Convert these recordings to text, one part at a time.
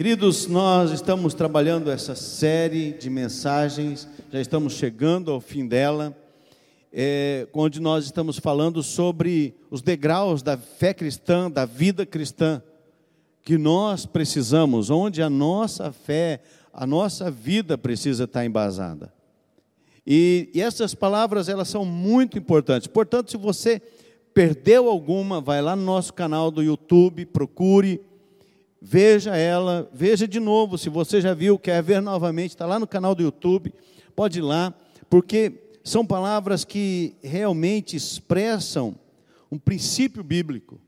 Queridos, nós estamos trabalhando essa série de mensagens, já estamos chegando ao fim dela, é, onde nós estamos falando sobre os degraus da fé cristã, da vida cristã, que nós precisamos, onde a nossa fé, a nossa vida precisa estar embasada. E, e essas palavras, elas são muito importantes. Portanto, se você perdeu alguma, vai lá no nosso canal do YouTube, procure, veja ela, veja de novo, se você já viu, quer ver novamente, está lá no canal do YouTube, pode ir lá, porque são palavras que realmente expressam um princípio bíblico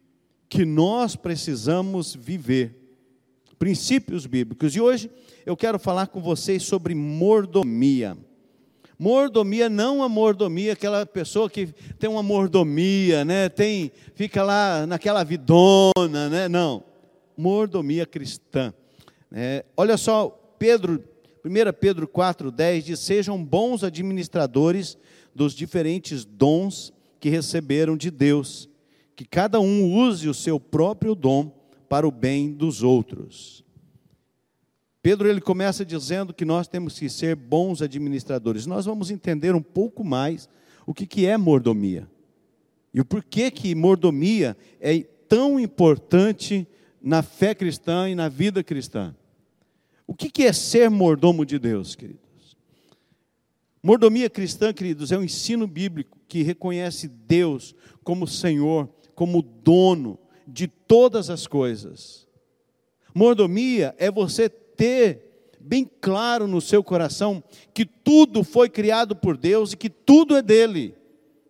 que nós precisamos viver. Princípios bíblicos. E hoje eu quero falar com vocês sobre mordomia. Mordomia, não a mordomia, aquela pessoa que tem uma mordomia, né? Tem, fica lá naquela vidona, né? Não. Mordomia cristã. É, olha só, Pedro, 1 Pedro 4,10 diz: sejam bons administradores dos diferentes dons que receberam de Deus, que cada um use o seu próprio dom para o bem dos outros. Pedro ele começa dizendo que nós temos que ser bons administradores. Nós vamos entender um pouco mais o que, que é mordomia. E o porquê que mordomia é tão importante na fé cristã e na vida cristã. O que, é ser mordomo de Deus, queridos? Mordomia cristã, queridos, é um ensino bíblico que reconhece Deus como Senhor, como dono de todas as coisas. Mordomia é você ter bem claro no seu coração que tudo foi criado por Deus e que tudo é dele,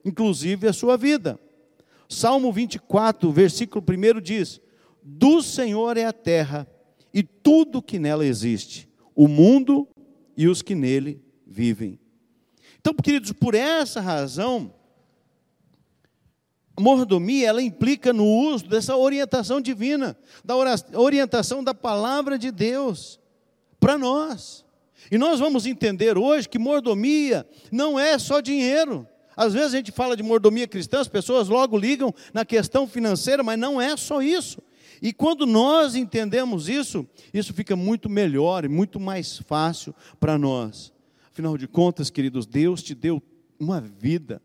inclusive a sua vida. Salmo 24, versículo 1 diz: Do Senhor é a terra e tudo que nela existe, o mundo e os que nele vivem. Então, queridos, por essa razão, mordomia, ela implica no uso dessa orientação divina, da orientação da palavra de Deus para nós. E nós vamos entender hoje que mordomia não é só dinheiro. Às vezes a gente fala de mordomia cristã, as pessoas logo ligam na questão financeira, mas não é só isso. E quando nós entendemos isso, isso fica muito melhor e muito mais fácil para nós. Afinal de contas, queridos, Deus te deu uma vida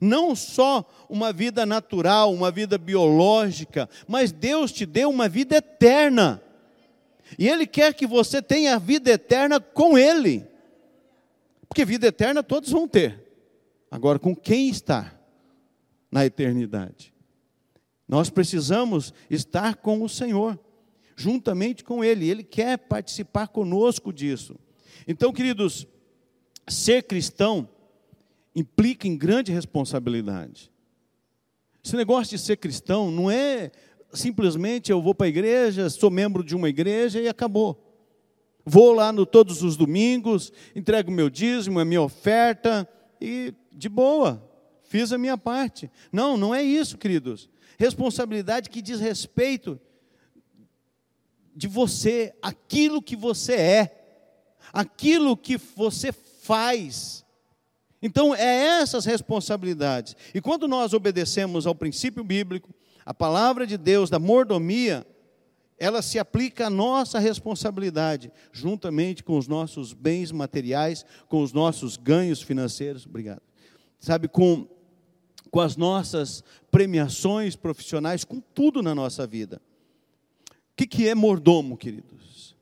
não só uma vida natural, uma vida biológica, mas Deus te deu uma vida eterna. E Ele quer que você tenha a vida eterna com Ele. Porque vida eterna todos vão ter. Agora, com quem está na eternidade? Nós precisamos estar com o Senhor, juntamente com Ele. Ele quer participar conosco disso. Então, queridos, ser cristão implica em grande responsabilidade. Esse negócio de ser cristão não é simplesmente eu vou para a igreja, sou membro de uma igreja e acabou. Vou lá no todos os domingos, entrego meu dízimo, a minha oferta e de boa, fiz a minha parte. Não, não é isso, queridos. Responsabilidade que diz respeito de você, aquilo que você é, aquilo que você faz então, é essas responsabilidades. E quando nós obedecemos ao princípio bíblico, a palavra de Deus, da mordomia, ela se aplica à nossa responsabilidade, juntamente com os nossos bens materiais, com os nossos ganhos financeiros. Obrigado. Sabe, com, com as nossas premiações profissionais, com tudo na nossa vida. O que, que é mordomo, queridos?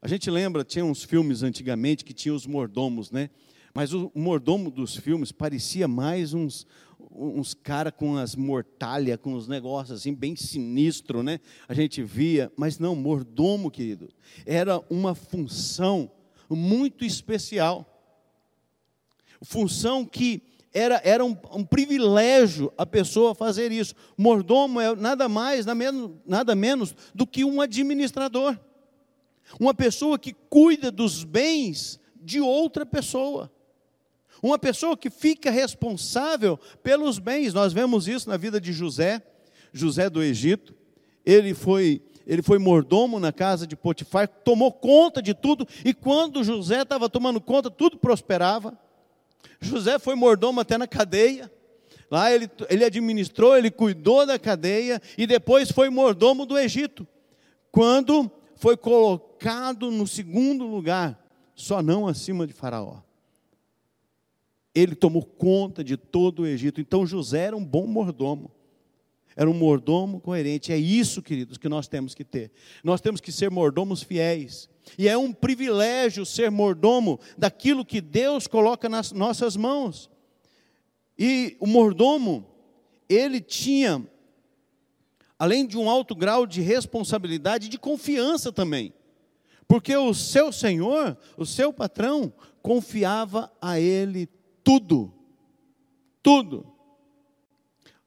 A gente lembra, tinha uns filmes antigamente que tinham os mordomos, né? Mas o mordomo dos filmes parecia mais uns, uns caras com as mortalhas, com os negócios assim, bem sinistro, né? A gente via, mas não, mordomo, querido, era uma função muito especial. Função que era, era um, um, privilégio a pessoa fazer isso. Mordomo é nada mais, nada menos, nada menos do que um administrador. Uma pessoa que cuida dos bens de outra pessoa. Uma pessoa que fica responsável pelos bens. Nós vemos isso na vida de José, José do Egito. Ele foi ele foi mordomo na casa de Potifar, tomou conta de tudo, e quando José estava tomando conta, tudo prosperava. José foi mordomo até na cadeia. Lá ele, ele administrou, ele cuidou da cadeia e depois foi mordomo do Egito. Quando foi colocado no segundo lugar, só não acima de Faraó. Ele tomou conta de todo o Egito. Então José era um bom mordomo. Era um mordomo coerente. É isso, queridos, que nós temos que ter. Nós temos que ser mordomos fiéis. E é um privilégio ser mordomo daquilo que Deus coloca nas nossas mãos. E o mordomo, ele tinha, além de um alto grau de responsabilidade, de confiança também. Porque o seu senhor, o seu patrão, confiava a ele tudo. Tudo.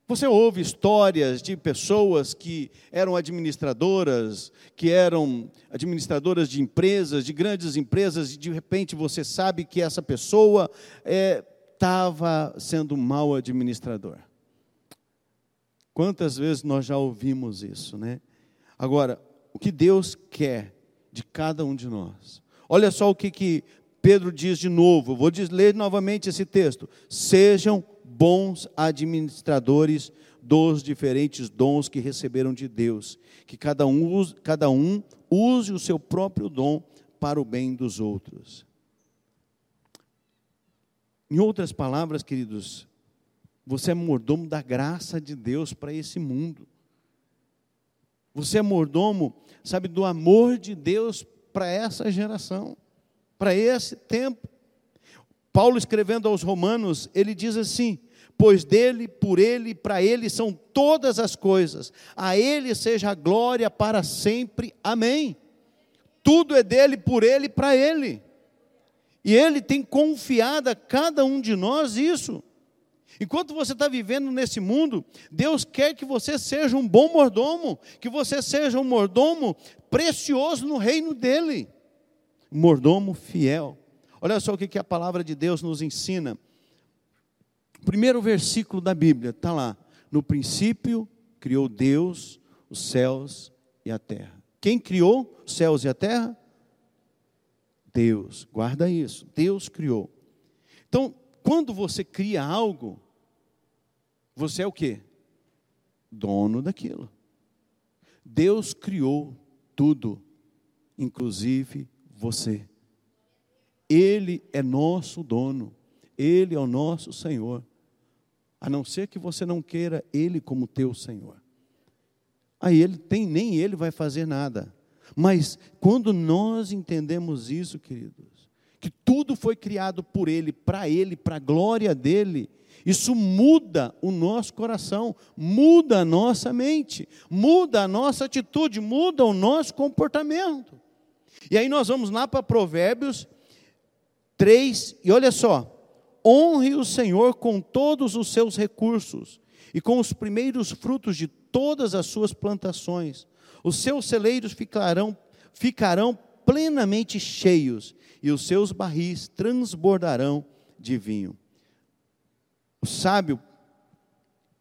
Você ouve histórias de pessoas que eram administradoras, que eram administradoras de empresas, de grandes empresas, e de repente você sabe que essa pessoa estava é, sendo mau administrador. Quantas vezes nós já ouvimos isso, né? Agora, o que Deus quer de cada um de nós. Olha só o que, que Pedro diz de novo, vou ler novamente esse texto: sejam bons administradores dos diferentes dons que receberam de Deus, que cada um, use, cada um use o seu próprio dom para o bem dos outros. Em outras palavras, queridos, você é mordomo da graça de Deus para esse mundo. Você é mordomo, sabe, do amor de Deus para essa geração para esse tempo. Paulo escrevendo aos Romanos, ele diz assim: Pois dele, por ele, para ele são todas as coisas, a ele seja a glória para sempre. Amém. Tudo é dele, por ele, para ele. E ele tem confiado a cada um de nós isso. Enquanto você está vivendo nesse mundo, Deus quer que você seja um bom mordomo, que você seja um mordomo precioso no reino dele mordomo fiel. Olha só o que, a palavra de Deus nos ensina. Primeiro versículo da Bíblia está lá. No princípio criou Deus os céus e a terra. Quem criou os céus e a terra? Deus. Guarda isso. Deus criou. Então, quando você cria algo, você é o quê? Dono daquilo. Deus criou tudo, inclusive você. Ele é nosso dono, Ele é o nosso Senhor. A não ser que você não queira Ele como teu Senhor. Aí ele tem, nem ele vai fazer nada. Mas quando nós entendemos isso, queridos, que tudo foi criado por Ele, para Ele, para a glória dEle, isso muda o nosso coração, muda a nossa mente, muda a nossa atitude, muda o nosso comportamento. E aí nós vamos lá para Provérbios 3, e olha só: honre o Senhor com todos os seus recursos e com os primeiros frutos de todas as suas plantações. Os seus celeiros ficarão, ficarão plenamente cheios e os seus barris transbordarão de vinho. O sábio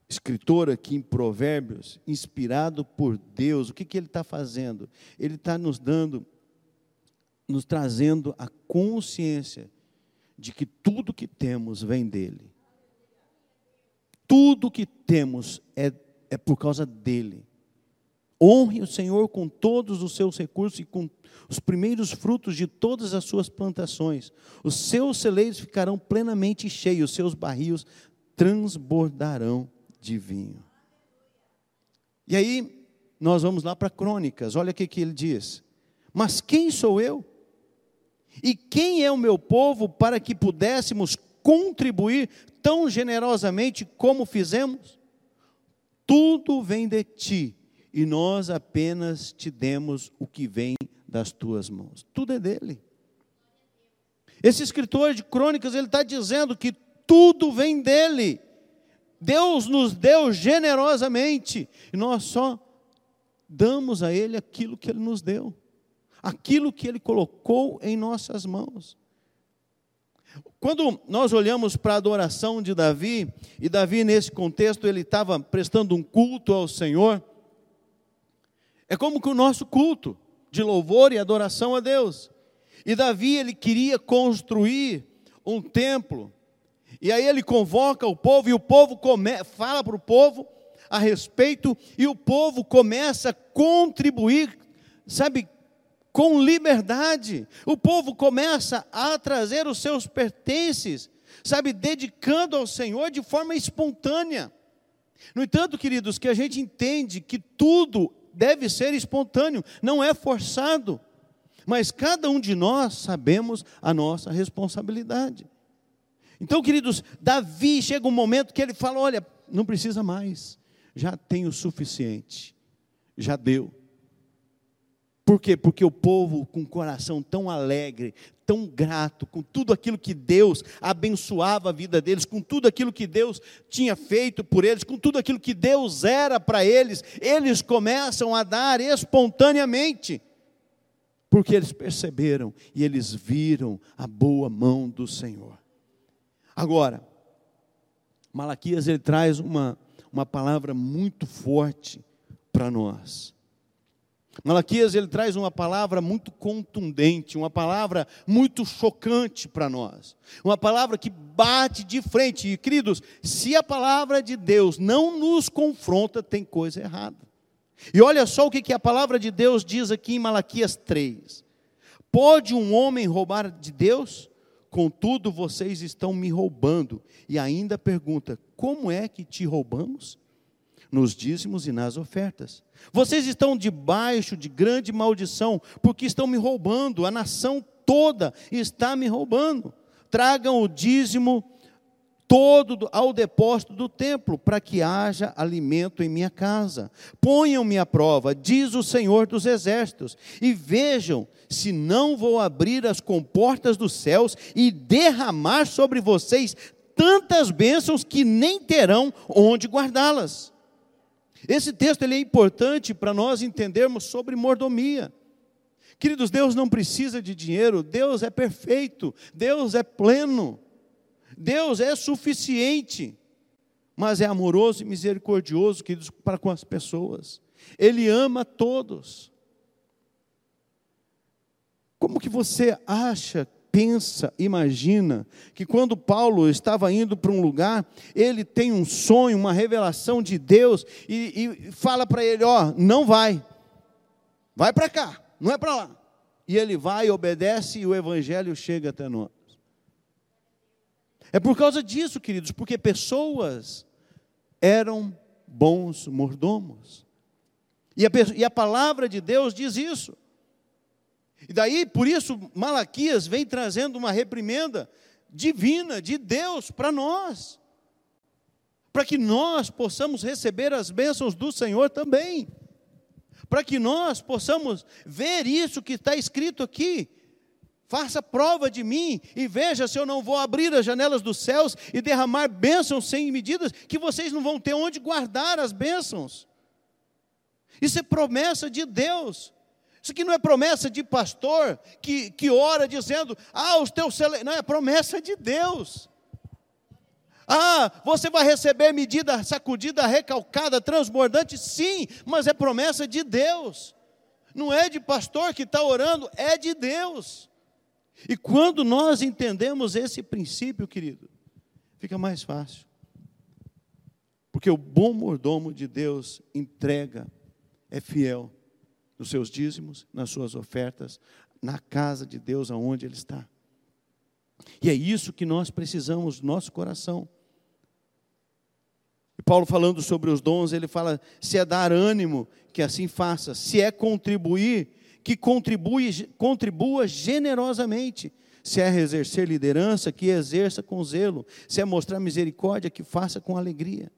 escritor aqui em Provérbios, inspirado por Deus, o que, que ele está fazendo? Ele está nos dando nos trazendo a consciência de que tudo que temos vem dele. Tudo que temos é, é por causa dele. Honre o Senhor com todos os seus recursos e com os primeiros frutos de todas as suas plantações. Os seus celeiros ficarão plenamente cheios, os seus barris transbordarão de vinho. E aí, nós vamos lá para Crônicas, olha o que ele diz. Mas quem sou eu? E quem é o meu povo para que pudéssemos contribuir tão generosamente como fizemos? Tudo vem de ti, e nós apenas te demos o que vem das tuas mãos. Tudo é dele. Esse escritor de crônicas, ele está dizendo que tudo vem dele. Deus nos deu generosamente, e nós só damos a ele aquilo que ele nos deu aquilo que Ele colocou em nossas mãos. Quando nós olhamos para a adoração de Davi, e Davi, nesse contexto, ele estava prestando um culto ao Senhor, é como que o nosso culto de louvor e adoração a Deus. E Davi, ele queria construir um templo, e aí ele convoca o povo, e o povo come, fala para o povo a respeito, e o povo começa a contribuir, sabe, com liberdade. O povo começa a trazer os seus pertences, sabe, dedicando ao Senhor de forma espontânea. No entanto, queridos, que a gente entende que tudo deve ser espontâneo, não é forçado. Mas cada um de nós sabemos a nossa responsabilidade. Então, queridos, Davi chega um momento que ele fala: olha, não precisa mais, já tem o suficiente, já deu. Por quê? Porque o povo com o coração tão alegre, tão grato, com tudo aquilo que Deus abençoava a vida deles, com tudo aquilo que Deus tinha feito por eles, com tudo aquilo que Deus era para eles, eles começam a dar espontaneamente, porque eles perceberam e eles viram a boa mão do Senhor. Agora, Malaquias ele traz uma, uma palavra muito forte para nós. Malaquias ele traz uma palavra muito contundente, uma palavra muito chocante para nós, uma palavra que bate de frente. E queridos, se a palavra de Deus não nos confronta, tem coisa errada. E olha só o que, que a palavra de Deus diz aqui em Malaquias 3: Pode um homem roubar de Deus? Contudo, vocês estão me roubando. E ainda pergunta: como é que te roubamos? Nos dízimos e nas ofertas. Vocês estão debaixo de grande maldição, porque estão me roubando, a nação toda está me roubando. Tragam o dízimo todo ao depósito do templo, para que haja alimento em minha casa. Ponham-me à prova, diz o Senhor dos Exércitos, e vejam se não vou abrir as comportas dos céus e derramar sobre vocês tantas bênçãos que nem terão onde guardá-las. Esse texto ele é importante para nós entendermos sobre mordomia. Queridos, Deus não precisa de dinheiro, Deus é perfeito, Deus é pleno, Deus é suficiente, mas é amoroso e misericordioso, queridos, para com as pessoas. Ele ama todos. Como que você acha pensa, imagina que quando Paulo estava indo para um lugar, ele tem um sonho, uma revelação de Deus e, e fala para ele: Ó, não vai, vai para cá, não é para lá. E ele vai, obedece e o evangelho chega até nós. É por causa disso, queridos, porque pessoas eram bons mordomos. E a, e a palavra de Deus diz isso. E daí, por isso, Malaquias vem trazendo uma reprimenda divina de Deus para nós, para que nós possamos receber as bênçãos do Senhor também, para que nós possamos ver isso que está escrito aqui. Faça prova de mim e veja se eu não vou abrir as janelas dos céus e derramar bênçãos sem medidas, que vocês não vão ter onde guardar as bênçãos. Isso é promessa de Deus. Isso aqui não é promessa de pastor que, que ora dizendo, ah, os teus cele... Não, é promessa de Deus. Ah, você vai receber medida sacudida, recalcada, transbordante? Sim, mas é promessa de Deus. Não é de pastor que está orando, é de Deus. E quando nós entendemos esse princípio, querido, fica mais fácil. Porque o bom mordomo de Deus entrega, é fiel nos seus dízimos, nas suas ofertas, na casa de Deus aonde Ele está. E é isso que nós precisamos no nosso coração. E Paulo falando sobre os dons, ele fala: se é dar ânimo, que assim faça, se é contribuir, que contribui, contribua generosamente, se é exercer liderança, que exerça com zelo, se é mostrar misericórdia, que faça com alegria.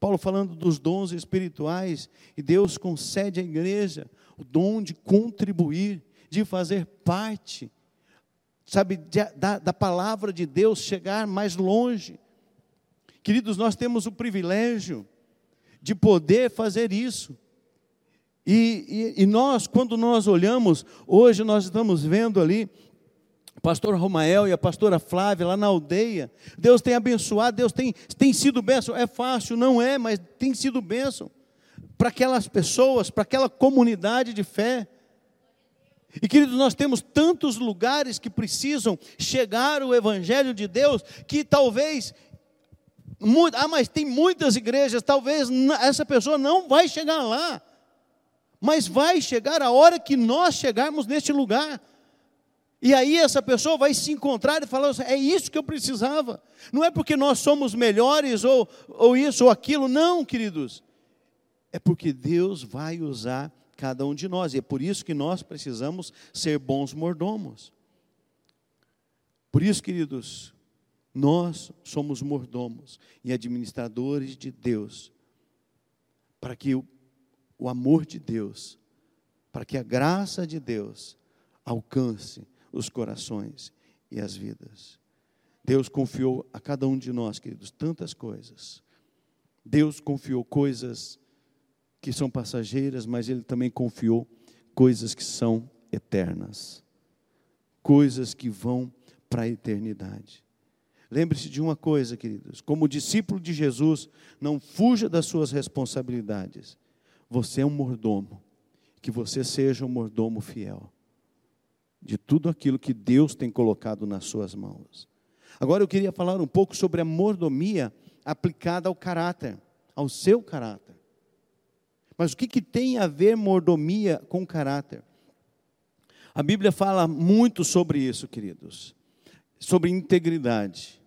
Paulo falando dos dons espirituais, e Deus concede à igreja o dom de contribuir, de fazer parte, sabe, de, da, da palavra de Deus chegar mais longe. Queridos, nós temos o privilégio de poder fazer isso. E, e, e, nós, quando nós olhamos, hoje nós estamos vendo ali pastor Romael e a pastora Flávia lá na aldeia. Deus tem abençoado, Deus tem, tem sido bênção. É fácil, não é, mas tem sido bênção para aquelas pessoas, para aquela comunidade de fé. E queridos, nós temos tantos lugares que precisam chegar o Evangelho de Deus, que talvez, ah, mas tem muitas igrejas, talvez essa pessoa não vai chegar lá. Mas vai chegar a hora que nós chegarmos neste lugar. E aí essa pessoa vai se encontrar e falar: é isso que eu precisava. Não é porque nós somos melhores ou, ou isso ou aquilo, não, queridos. É porque Deus vai usar cada um de nós. E é por isso que nós precisamos ser bons mordomos. Por isso, queridos, nós somos mordomos e administradores de Deus, para que o, o amor de Deus, para que a graça de Deus alcance os corações e as vidas. Deus confiou a cada um de nós, queridos, tantas coisas. Deus confiou coisas que são passageiras, mas Ele também confiou coisas que são eternas, coisas que vão para a eternidade. Lembre-se de uma coisa, queridos: como discípulo de Jesus, não fuja das suas responsabilidades. Você é um mordomo, que você seja um mordomo fiel de tudo aquilo que Deus tem colocado nas suas mãos. Agora eu queria falar um pouco sobre a mordomia aplicada ao caráter, ao seu caráter. Mas o que, que tem a ver mordomia com caráter? A Bíblia fala muito sobre isso, queridos, sobre integridade.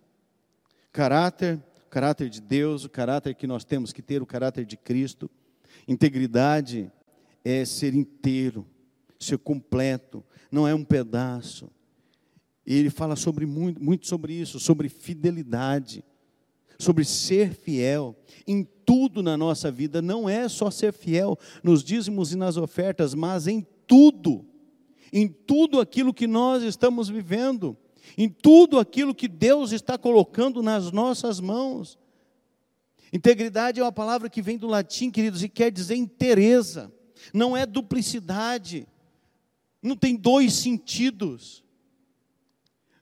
Caráter, caráter de Deus, o caráter que nós temos que ter, o caráter de Cristo. Integridade é ser inteiro, ser completo, não é um pedaço. E ele fala sobre muito, muito sobre isso, sobre fidelidade, sobre ser fiel em tudo na nossa vida. Não é só ser fiel nos dízimos e nas ofertas, mas em tudo, em tudo aquilo que nós estamos vivendo, em tudo aquilo que Deus está colocando nas nossas mãos. Integridade é uma palavra que vem do latim, queridos, e quer dizer inteireza, não é duplicidade não tem dois sentidos.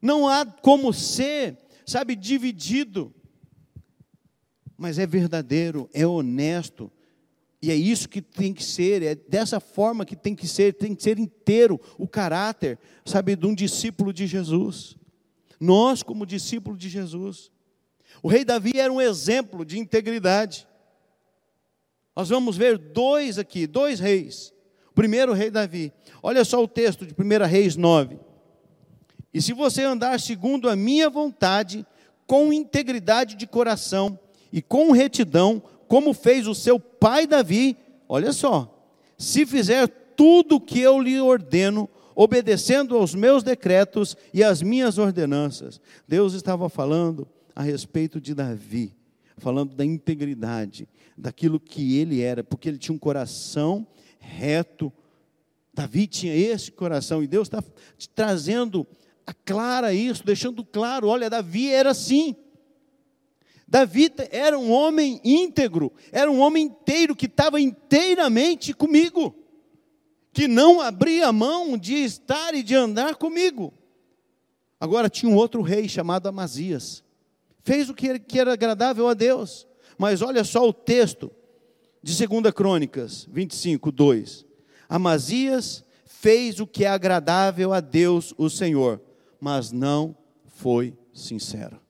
Não há como ser, sabe, dividido. Mas é verdadeiro, é honesto. E é isso que tem que ser, é dessa forma que tem que ser, tem que ser inteiro o caráter, sabe, de um discípulo de Jesus. Nós, como discípulo de Jesus. O rei Davi era um exemplo de integridade. Nós vamos ver dois aqui, dois reis. Primeiro rei Davi. Olha só o texto de 1 Reis 9. E se você andar segundo a minha vontade, com integridade de coração e com retidão, como fez o seu pai Davi, olha só, se fizer tudo o que eu lhe ordeno, obedecendo aos meus decretos e às minhas ordenanças. Deus estava falando a respeito de Davi, falando da integridade, daquilo que ele era, porque ele tinha um coração reto. Davi tinha esse coração e Deus está trazendo a clara isso, deixando claro: olha, Davi era assim. Davi era um homem íntegro, era um homem inteiro que estava inteiramente comigo, que não abria mão de estar e de andar comigo. Agora tinha um outro rei chamado Amazias, fez o que era agradável a Deus, mas olha só o texto, de 2 Crônicas 25, 2. Amazias fez o que é agradável a Deus, o Senhor, mas não foi sincero.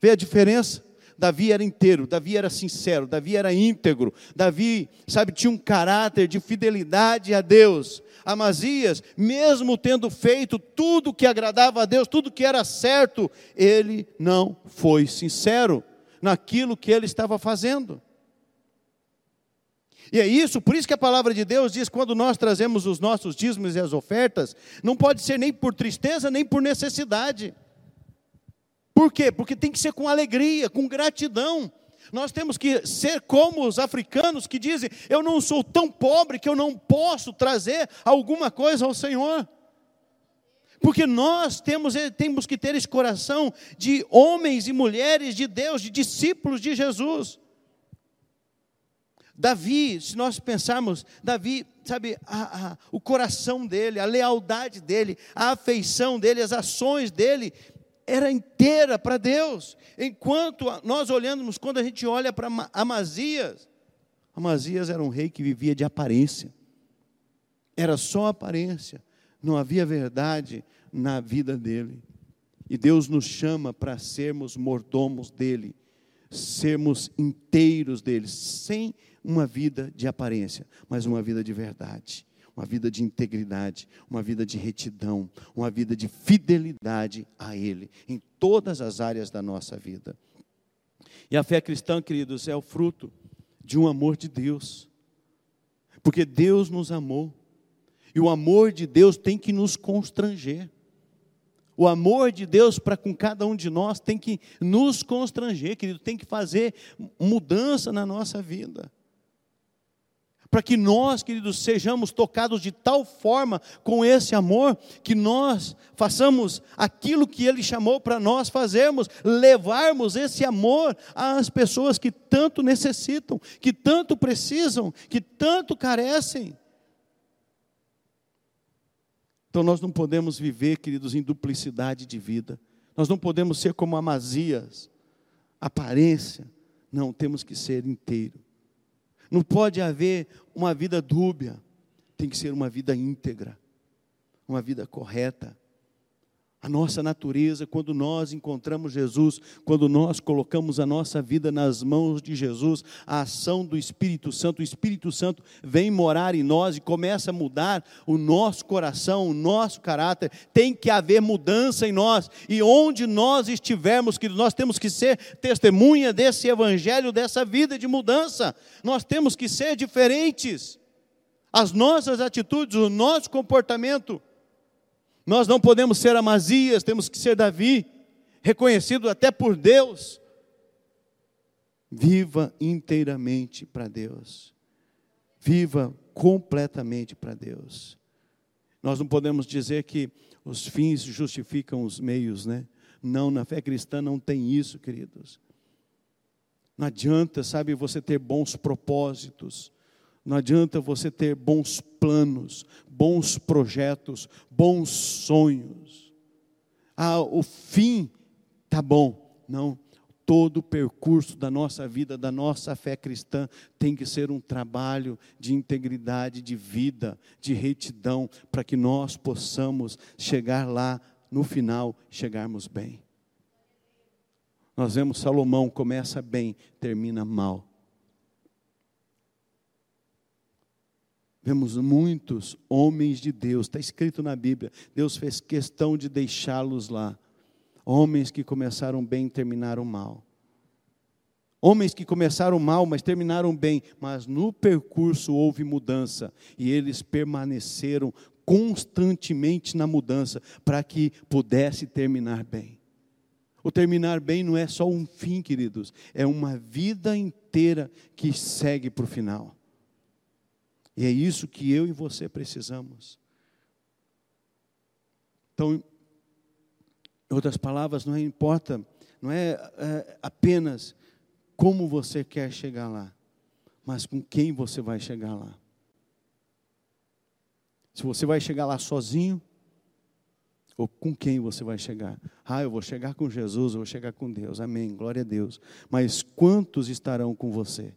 Vê a diferença? Davi era inteiro, Davi era sincero, Davi era íntegro, Davi, sabe, tinha um caráter de fidelidade a Deus. Amazias, mesmo tendo feito tudo que agradava a Deus, tudo que era certo, ele não foi sincero naquilo que ele estava fazendo. E é isso, por isso que a palavra de Deus diz: quando nós trazemos os nossos dízimos e as ofertas, não pode ser nem por tristeza, nem por necessidade. Por quê? Porque tem que ser com alegria, com gratidão. Nós temos que ser como os africanos que dizem: Eu não sou tão pobre que eu não posso trazer alguma coisa ao Senhor. Porque nós temos, temos que ter esse coração de homens e mulheres de Deus, de discípulos de Jesus. Davi, se nós pensarmos, Davi, sabe, a, a, o coração dele, a lealdade dele, a afeição dele, as ações dele, era inteira para Deus. Enquanto nós olhamos, quando a gente olha para Amazias, Amazias era um rei que vivia de aparência, era só aparência, não havia verdade na vida dele. E Deus nos chama para sermos mordomos dele, sermos inteiros deles, sem uma vida de aparência, mas uma vida de verdade, uma vida de integridade, uma vida de retidão, uma vida de fidelidade a Ele, em todas as áreas da nossa vida. E a fé cristã, queridos, é o fruto de um amor de Deus, porque Deus nos amou, e o amor de Deus tem que nos constranger. O amor de Deus para com cada um de nós tem que nos constranger, querido, tem que fazer mudança na nossa vida. Para que nós, queridos, sejamos tocados de tal forma com esse amor, que nós façamos aquilo que Ele chamou para nós fazermos, levarmos esse amor às pessoas que tanto necessitam, que tanto precisam, que tanto carecem. Então nós não podemos viver, queridos, em duplicidade de vida. Nós não podemos ser como Amazias, aparência. Não, temos que ser inteiro. Não pode haver uma vida dúbia. Tem que ser uma vida íntegra, uma vida correta, a nossa natureza, quando nós encontramos Jesus, quando nós colocamos a nossa vida nas mãos de Jesus, a ação do Espírito Santo, o Espírito Santo vem morar em nós e começa a mudar o nosso coração, o nosso caráter. Tem que haver mudança em nós, e onde nós estivermos, que nós temos que ser testemunha desse evangelho, dessa vida de mudança. Nós temos que ser diferentes. As nossas atitudes, o nosso comportamento nós não podemos ser Amazias, temos que ser Davi, reconhecido até por Deus. Viva inteiramente para Deus. Viva completamente para Deus. Nós não podemos dizer que os fins justificam os meios, né? Não, na fé cristã não tem isso, queridos. Não adianta, sabe, você ter bons propósitos, não adianta você ter bons planos, bons projetos, bons sonhos. Ah, o fim tá bom. Não, todo o percurso da nossa vida, da nossa fé cristã, tem que ser um trabalho de integridade, de vida, de retidão, para que nós possamos chegar lá no final, chegarmos bem. Nós vemos Salomão começa bem, termina mal. Vemos muitos homens de Deus, está escrito na Bíblia, Deus fez questão de deixá-los lá. Homens que começaram bem e terminaram mal. Homens que começaram mal, mas terminaram bem, mas no percurso houve mudança e eles permaneceram constantemente na mudança para que pudesse terminar bem. O terminar bem não é só um fim, queridos, é uma vida inteira que segue para o final. E é isso que eu e você precisamos. Então, em outras palavras, não importa, não é, é apenas como você quer chegar lá, mas com quem você vai chegar lá. Se você vai chegar lá sozinho, ou com quem você vai chegar? Ah, eu vou chegar com Jesus, eu vou chegar com Deus. Amém. Glória a Deus. Mas quantos estarão com você?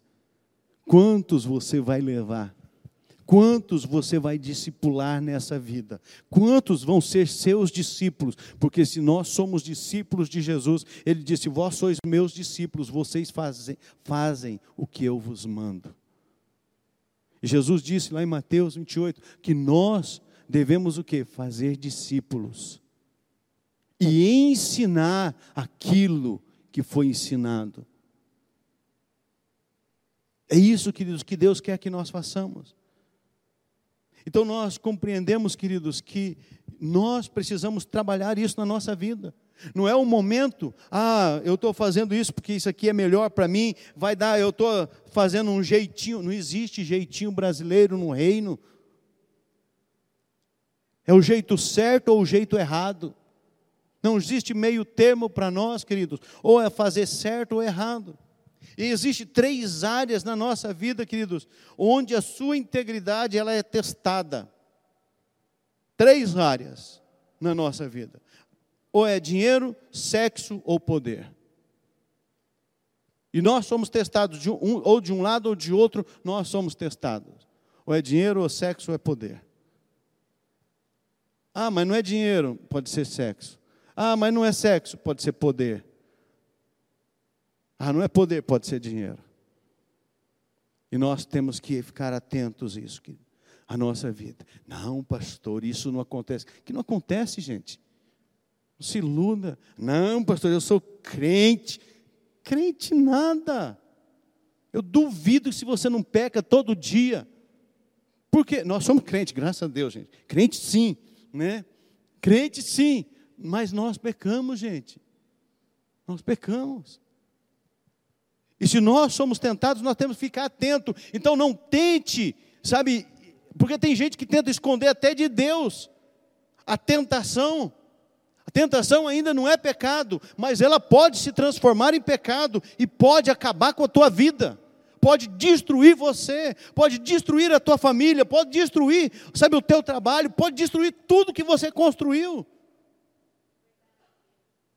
Quantos você vai levar? Quantos você vai discipular nessa vida? Quantos vão ser seus discípulos? Porque se nós somos discípulos de Jesus, ele disse: Vós sois meus discípulos, vocês fazem, fazem o que eu vos mando. Jesus disse lá em Mateus 28 que nós devemos o que? Fazer discípulos e ensinar aquilo que foi ensinado. É isso, queridos, que Deus quer que nós façamos. Então nós compreendemos, queridos, que nós precisamos trabalhar isso na nossa vida. Não é o momento, ah, eu estou fazendo isso porque isso aqui é melhor para mim, vai dar, eu estou fazendo um jeitinho. Não existe jeitinho brasileiro no reino. É o jeito certo ou o jeito errado. Não existe meio termo para nós, queridos. Ou é fazer certo ou errado. E existe três áreas na nossa vida, queridos, onde a sua integridade ela é testada. Três áreas na nossa vida. Ou é dinheiro, sexo ou poder. E nós somos testados de um, ou de um lado ou de outro, nós somos testados. Ou é dinheiro, ou sexo, ou é poder. Ah, mas não é dinheiro, pode ser sexo. Ah, mas não é sexo, pode ser poder. Ah, não é poder, pode ser dinheiro. E nós temos que ficar atentos a isso, a nossa vida. Não, pastor, isso não acontece. Que não acontece, gente. Não se iluda. Não, pastor, eu sou crente. Crente nada. Eu duvido se você não peca todo dia. Porque nós somos crentes, graças a Deus, gente. Crente sim, né? Crente sim, mas nós pecamos, gente. Nós pecamos. E se nós somos tentados, nós temos que ficar atento. Então não tente, sabe? Porque tem gente que tenta esconder até de Deus a tentação. A tentação ainda não é pecado, mas ela pode se transformar em pecado e pode acabar com a tua vida. Pode destruir você, pode destruir a tua família, pode destruir, sabe, o teu trabalho, pode destruir tudo que você construiu.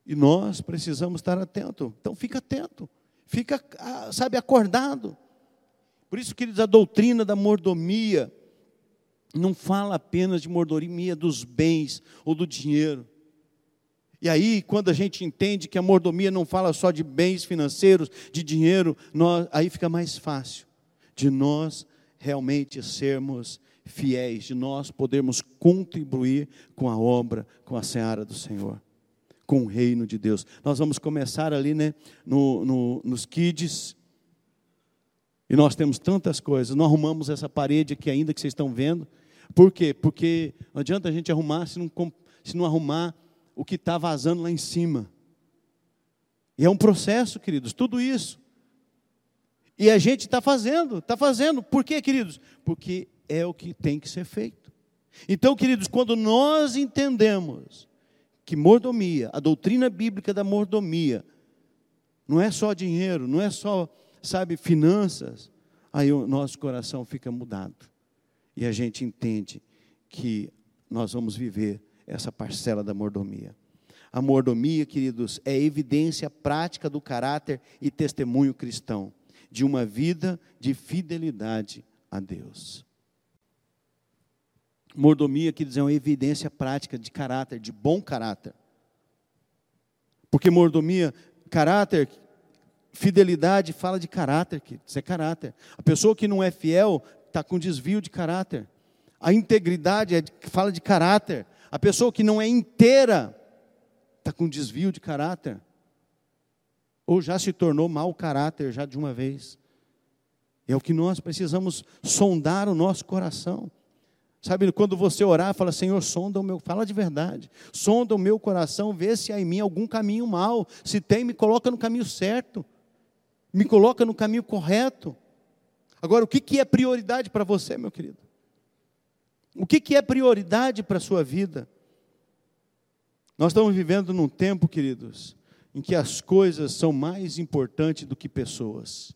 E nós precisamos estar atento. Então fica atento. Fica, ah, sabe, acordado. Por isso, queridos, a doutrina da mordomia não fala apenas de mordomia dos bens ou do dinheiro. E aí, quando a gente entende que a mordomia não fala só de bens financeiros, de dinheiro, nós, aí fica mais fácil de nós realmente sermos fiéis, de nós podermos contribuir com a obra, com a seara do Senhor com o reino de Deus. Nós vamos começar ali, né, no, no, nos kids. E nós temos tantas coisas. Nós arrumamos essa parede aqui ainda que vocês estão vendo. Por quê? Porque não adianta a gente arrumar se não, se não arrumar o que está vazando lá em cima. E é um processo, queridos, tudo isso. E a gente está fazendo, está fazendo. Por quê, queridos? Porque é o que tem que ser feito. Então, queridos, quando nós entendemos que mordomia, a doutrina bíblica da mordomia, não é só dinheiro, não é só, sabe, finanças, aí o nosso coração fica mudado. E a gente entende que nós vamos viver essa parcela da mordomia. A mordomia, queridos, é evidência prática do caráter e testemunho cristão de uma vida de fidelidade a Deus. Mordomia quer dizer uma evidência prática de caráter, de bom caráter. Porque mordomia, caráter, fidelidade fala de caráter, isso é caráter. A pessoa que não é fiel está com desvio de caráter. A integridade é, fala de caráter. A pessoa que não é inteira está com desvio de caráter. Ou já se tornou mau caráter já de uma vez. É o que nós precisamos sondar o nosso coração. Sabe, quando você orar, fala, Senhor, sonda o meu, fala de verdade, sonda o meu coração, vê se há em mim algum caminho mal. Se tem, me coloca no caminho certo, me coloca no caminho correto. Agora, o que, que é prioridade para você, meu querido? O que, que é prioridade para a sua vida? Nós estamos vivendo num tempo, queridos, em que as coisas são mais importantes do que pessoas.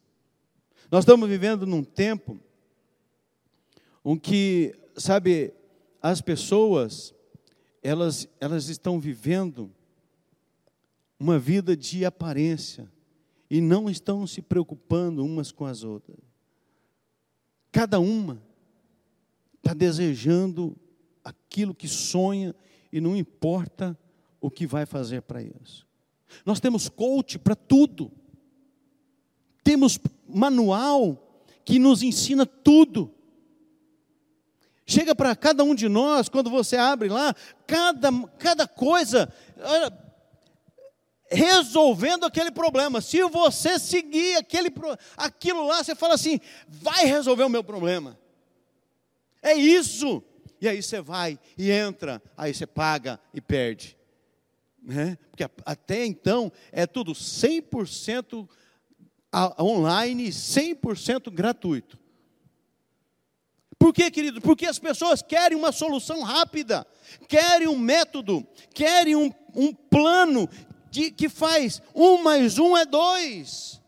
Nós estamos vivendo num tempo em que sabe, as pessoas, elas, elas estão vivendo uma vida de aparência e não estão se preocupando umas com as outras. Cada uma está desejando aquilo que sonha e não importa o que vai fazer para isso. Nós temos coach para tudo. Temos manual que nos ensina tudo. Chega para cada um de nós, quando você abre lá, cada, cada coisa resolvendo aquele problema. Se você seguir aquele, aquilo lá, você fala assim: vai resolver o meu problema. É isso. E aí você vai e entra, aí você paga e perde. Né? Porque até então é tudo 100% online, 100% gratuito. Por quê, querido? Porque as pessoas querem uma solução rápida, querem um método, querem um, um plano de, que faz um mais um é dois.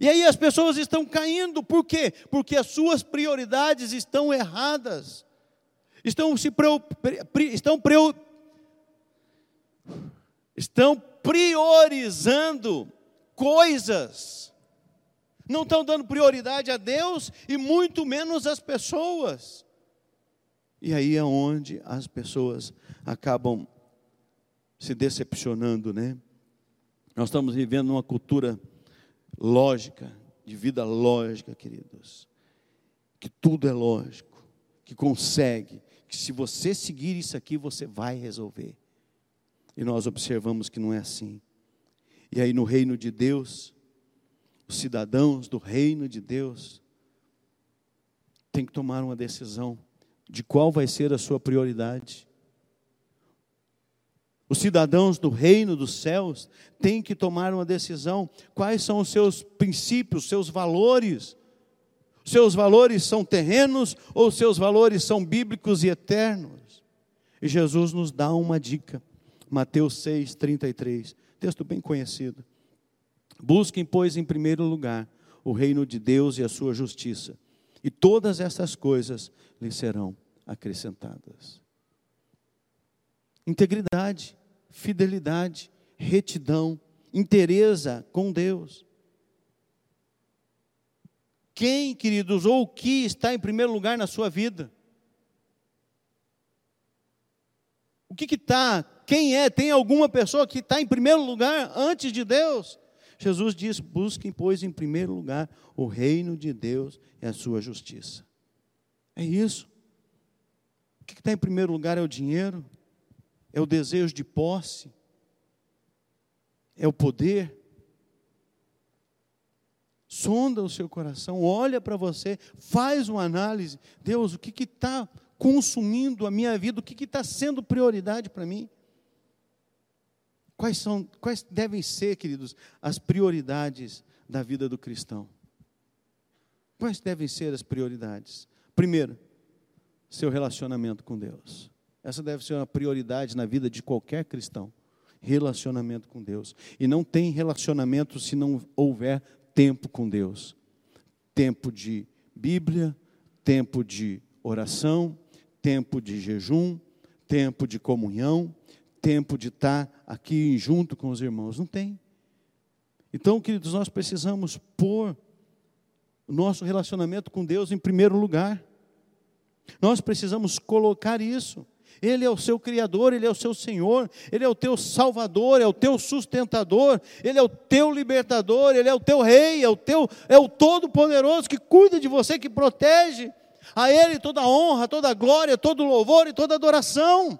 E aí as pessoas estão caindo, por quê? Porque as suas prioridades estão erradas. Estão se estão, estão priorizando coisas não estão dando prioridade a Deus e muito menos às pessoas. E aí é onde as pessoas acabam se decepcionando, né? Nós estamos vivendo numa cultura lógica, de vida lógica, queridos. Que tudo é lógico, que consegue, que se você seguir isso aqui, você vai resolver. E nós observamos que não é assim. E aí no reino de Deus, os cidadãos do reino de Deus têm que tomar uma decisão de qual vai ser a sua prioridade. Os cidadãos do reino dos céus têm que tomar uma decisão. Quais são os seus princípios, seus valores? Seus valores são terrenos ou seus valores são bíblicos e eternos? E Jesus nos dá uma dica. Mateus 6, 33. Texto bem conhecido. Busquem, pois, em primeiro lugar o reino de Deus e a sua justiça, e todas essas coisas lhes serão acrescentadas. Integridade, fidelidade, retidão, interesa com Deus. Quem, queridos, ou o que está em primeiro lugar na sua vida? O que está? Quem é? Tem alguma pessoa que está em primeiro lugar antes de Deus? Jesus diz: busquem, pois, em primeiro lugar o reino de Deus e a sua justiça. É isso. O que está em primeiro lugar é o dinheiro, é o desejo de posse, é o poder. Sonda o seu coração, olha para você, faz uma análise. Deus, o que está consumindo a minha vida? O que está sendo prioridade para mim? Quais, são, quais devem ser, queridos, as prioridades da vida do cristão? Quais devem ser as prioridades? Primeiro, seu relacionamento com Deus. Essa deve ser uma prioridade na vida de qualquer cristão. Relacionamento com Deus. E não tem relacionamento se não houver tempo com Deus. Tempo de Bíblia, tempo de oração, tempo de jejum, tempo de comunhão, tempo de estar aqui junto com os irmãos. Não tem. Então, queridos, nós precisamos pôr o nosso relacionamento com Deus em primeiro lugar. Nós precisamos colocar isso. Ele é o seu Criador, Ele é o seu Senhor, Ele é o teu Salvador, é o teu sustentador, Ele é o teu libertador, Ele é o teu Rei, é o teu, é o Todo-Poderoso que cuida de você, que protege. A Ele toda a honra, toda a glória, todo o louvor e toda a adoração.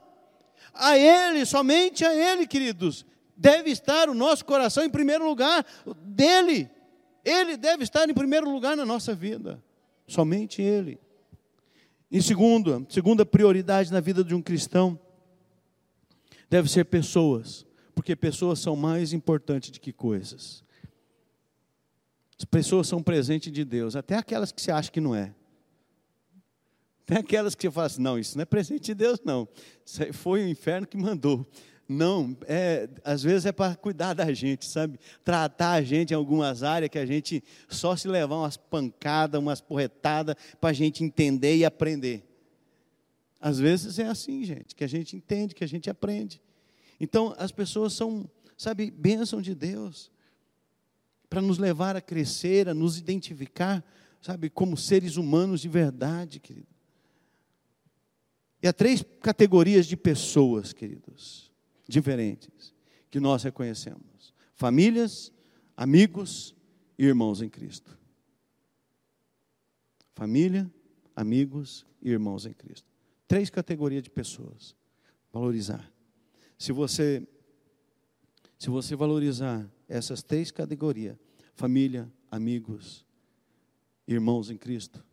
A Ele, somente a Ele, queridos, deve estar o nosso coração em primeiro lugar, dele. Ele deve estar em primeiro lugar na nossa vida, somente Ele. Em segundo, segunda prioridade na vida de um cristão deve ser pessoas, porque pessoas são mais importantes do que coisas. As pessoas são presente de Deus, até aquelas que você acha que não é. Tem aquelas que você fala assim, não, isso não é presente de Deus, não. Isso foi o inferno que mandou. Não, é, às vezes é para cuidar da gente, sabe? Tratar a gente em algumas áreas que a gente só se levar umas pancadas, umas porretadas, para a gente entender e aprender. Às vezes é assim, gente, que a gente entende, que a gente aprende. Então, as pessoas são, sabe, bênção de Deus, para nos levar a crescer, a nos identificar, sabe, como seres humanos de verdade, querido. E há três categorias de pessoas, queridos, diferentes, que nós reconhecemos: famílias, amigos e irmãos em Cristo. Família, amigos e irmãos em Cristo. Três categorias de pessoas. Valorizar. Se você se você valorizar essas três categorias, família, amigos, irmãos em Cristo.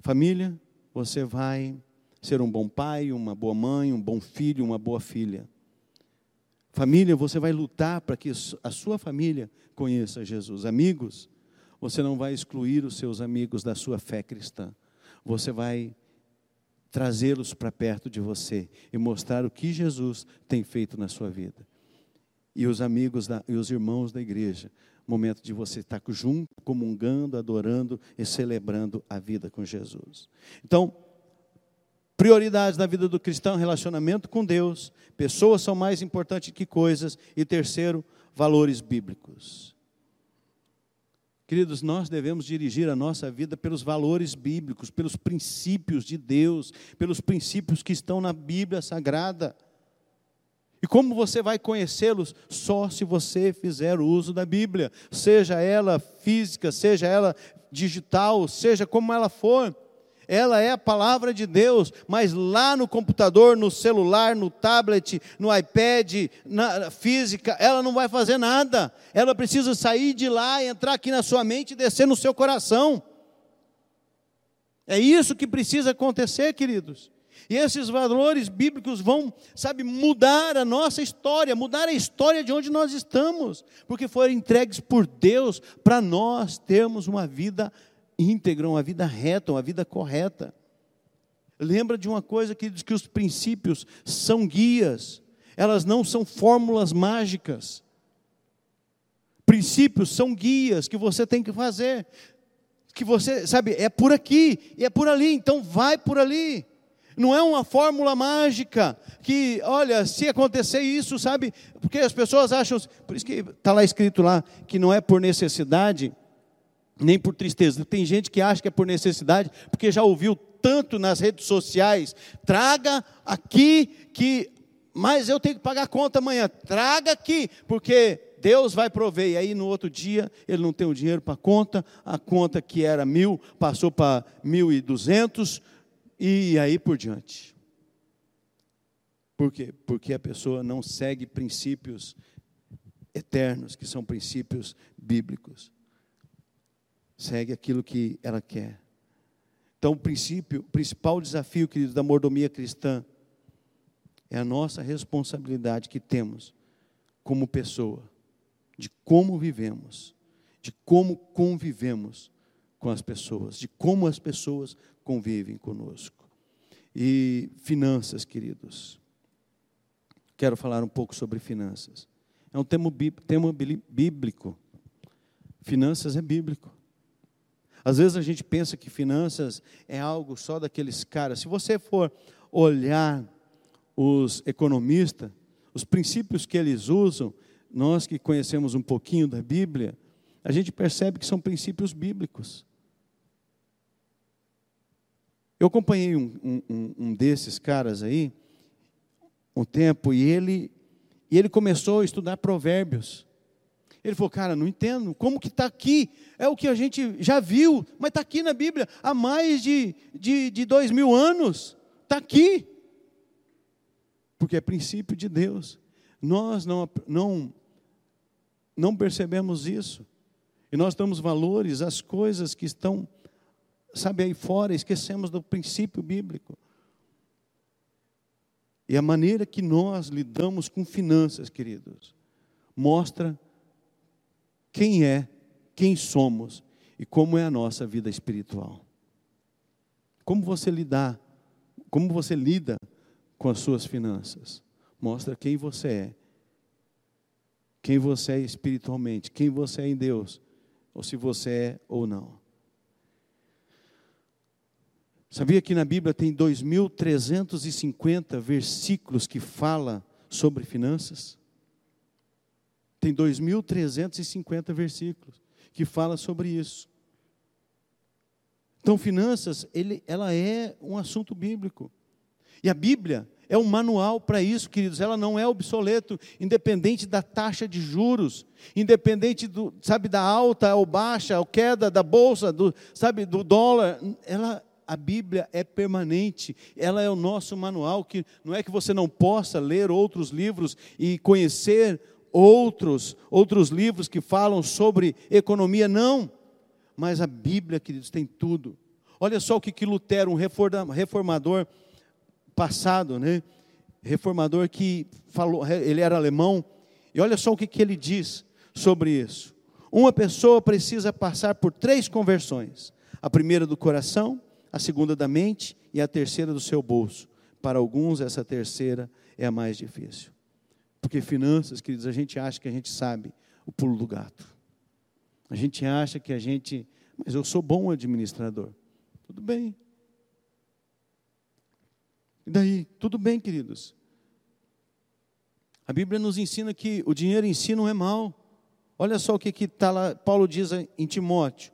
Família, você vai ser um bom pai, uma boa mãe, um bom filho, uma boa filha. Família, você vai lutar para que a sua família conheça Jesus. Amigos, você não vai excluir os seus amigos da sua fé cristã. Você vai trazê-los para perto de você e mostrar o que Jesus tem feito na sua vida. E os amigos da, e os irmãos da igreja, momento de você estar junto, comungando, adorando e celebrando a vida com Jesus. Então, Prioridades na vida do cristão, relacionamento com Deus. Pessoas são mais importantes que coisas. E terceiro, valores bíblicos. Queridos, nós devemos dirigir a nossa vida pelos valores bíblicos, pelos princípios de Deus, pelos princípios que estão na Bíblia Sagrada. E como você vai conhecê-los? Só se você fizer uso da Bíblia, seja ela física, seja ela digital, seja como ela for. Ela é a palavra de Deus, mas lá no computador, no celular, no tablet, no iPad, na física, ela não vai fazer nada. Ela precisa sair de lá, entrar aqui na sua mente e descer no seu coração. É isso que precisa acontecer, queridos. E esses valores bíblicos vão, sabe, mudar a nossa história, mudar a história de onde nós estamos, porque foram entregues por Deus para nós termos uma vida íntegra, uma vida reta, uma vida correta. Lembra de uma coisa que diz que os princípios são guias, elas não são fórmulas mágicas. Princípios são guias que você tem que fazer, que você, sabe, é por aqui e é por ali, então vai por ali não é uma fórmula mágica que, olha, se acontecer isso, sabe? Porque as pessoas acham, por isso que está lá escrito lá, que não é por necessidade, nem por tristeza. Tem gente que acha que é por necessidade, porque já ouviu tanto nas redes sociais, traga aqui que, mas eu tenho que pagar a conta amanhã, traga aqui, porque Deus vai prover. E aí no outro dia ele não tem o dinheiro para a conta, a conta que era mil passou para mil e duzentos, e aí por diante. Por quê? Porque a pessoa não segue princípios eternos, que são princípios bíblicos. Segue aquilo que ela quer. Então, o princípio, o principal desafio, querido, da mordomia cristã é a nossa responsabilidade que temos como pessoa, de como vivemos, de como convivemos com as pessoas, de como as pessoas convivem conosco. E finanças, queridos. Quero falar um pouco sobre finanças. É um tema, tema bíblico. Finanças é bíblico. Às vezes a gente pensa que finanças é algo só daqueles caras. Se você for olhar os economistas, os princípios que eles usam, nós que conhecemos um pouquinho da Bíblia, a gente percebe que são princípios bíblicos. Eu acompanhei um, um, um desses caras aí, um tempo, e ele, e ele começou a estudar provérbios. Ele falou, cara, não entendo, como que está aqui? É o que a gente já viu, mas está aqui na Bíblia há mais de, de, de dois mil anos. Está aqui. Porque é princípio de Deus. Nós não, não, não percebemos isso. E nós damos valores às coisas que estão sabe, aí fora, esquecemos do princípio bíblico. E a maneira que nós lidamos com finanças, queridos, mostra quem é, quem somos e como é a nossa vida espiritual. Como você lidar, como você lida com as suas finanças, mostra quem você é, quem você é espiritualmente, quem você é em Deus, ou se você é ou não. Sabia que na Bíblia tem 2.350 versículos que fala sobre finanças? Tem 2.350 versículos que fala sobre isso. Então, finanças, ele, ela é um assunto bíblico. E a Bíblia é um manual para isso, queridos. Ela não é obsoleto, independente da taxa de juros, independente do, sabe, da alta ou baixa, ou queda da bolsa, do, sabe, do dólar. Ela a Bíblia é permanente, ela é o nosso manual, que não é que você não possa ler outros livros e conhecer outros, outros livros que falam sobre economia, não. Mas a Bíblia, queridos, tem tudo. Olha só o que, que Lutero, um reformador passado, né? Reformador que falou, ele era alemão, e olha só o que, que ele diz sobre isso. Uma pessoa precisa passar por três conversões: a primeira do coração, a segunda da mente e a terceira do seu bolso. Para alguns, essa terceira é a mais difícil. Porque finanças, queridos, a gente acha que a gente sabe o pulo do gato. A gente acha que a gente, mas eu sou bom administrador. Tudo bem. E daí? Tudo bem, queridos. A Bíblia nos ensina que o dinheiro em si não é mal. Olha só o que, que tá lá, Paulo diz em Timóteo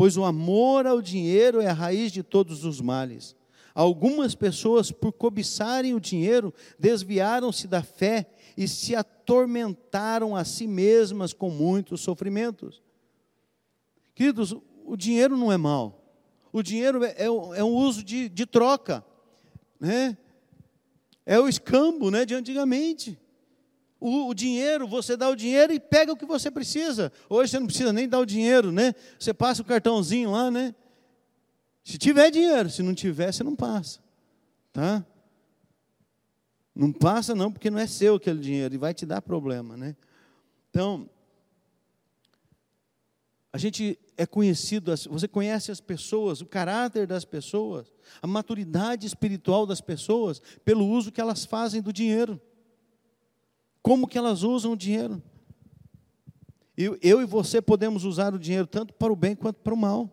pois o amor ao dinheiro é a raiz de todos os males. Algumas pessoas, por cobiçarem o dinheiro, desviaram-se da fé e se atormentaram a si mesmas com muitos sofrimentos. Queridos, o dinheiro não é mal. O dinheiro é, é, é um uso de, de troca. Né? É o escambo né, de antigamente. O, o, dinheiro, você dá o dinheiro e pega o que você precisa. Hoje você não precisa nem dar o dinheiro, né? Você passa o cartãozinho lá, né? Se tiver dinheiro, se não tiver, você não passa. Tá? Não passa não, porque não é seu aquele dinheiro e vai te dar problema, né? Então, a gente é conhecido, você conhece as pessoas, o caráter das pessoas, a maturidade espiritual das pessoas, pelo uso que elas fazem do dinheiro. Como que elas usam o dinheiro? Eu, eu e você podemos usar o dinheiro tanto para o bem quanto para o mal.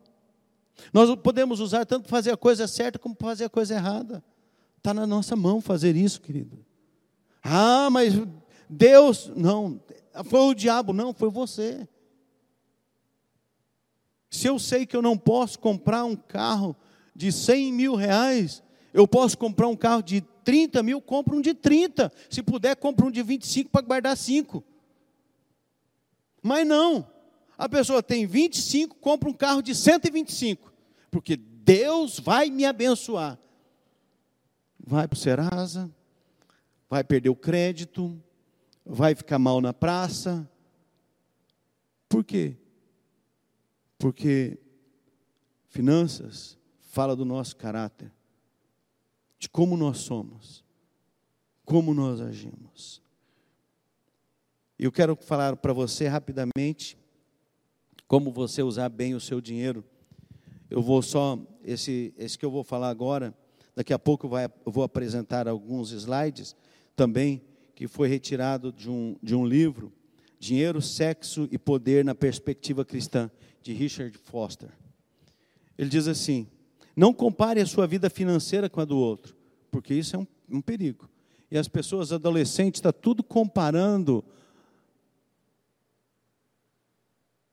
Nós podemos usar tanto para fazer a coisa certa como para fazer a coisa errada. Está na nossa mão fazer isso, querido. Ah, mas Deus, não, foi o diabo, não, foi você. Se eu sei que eu não posso comprar um carro de 100 mil reais, eu posso comprar um carro de 30 mil, compro um de 30. Se puder, compro um de 25 para guardar 5. Mas não. A pessoa tem 25, compra um carro de 125. Porque Deus vai me abençoar. Vai para o Serasa, vai perder o crédito, vai ficar mal na praça. Por quê? Porque finanças fala do nosso caráter de como nós somos, como nós agimos. Eu quero falar para você rapidamente como você usar bem o seu dinheiro. Eu vou só, esse, esse que eu vou falar agora, daqui a pouco vai, eu vou apresentar alguns slides também, que foi retirado de um, de um livro, Dinheiro, Sexo e Poder na Perspectiva Cristã, de Richard Foster. Ele diz assim: não compare a sua vida financeira com a do outro, porque isso é um, um perigo. E as pessoas adolescentes estão tá tudo comparando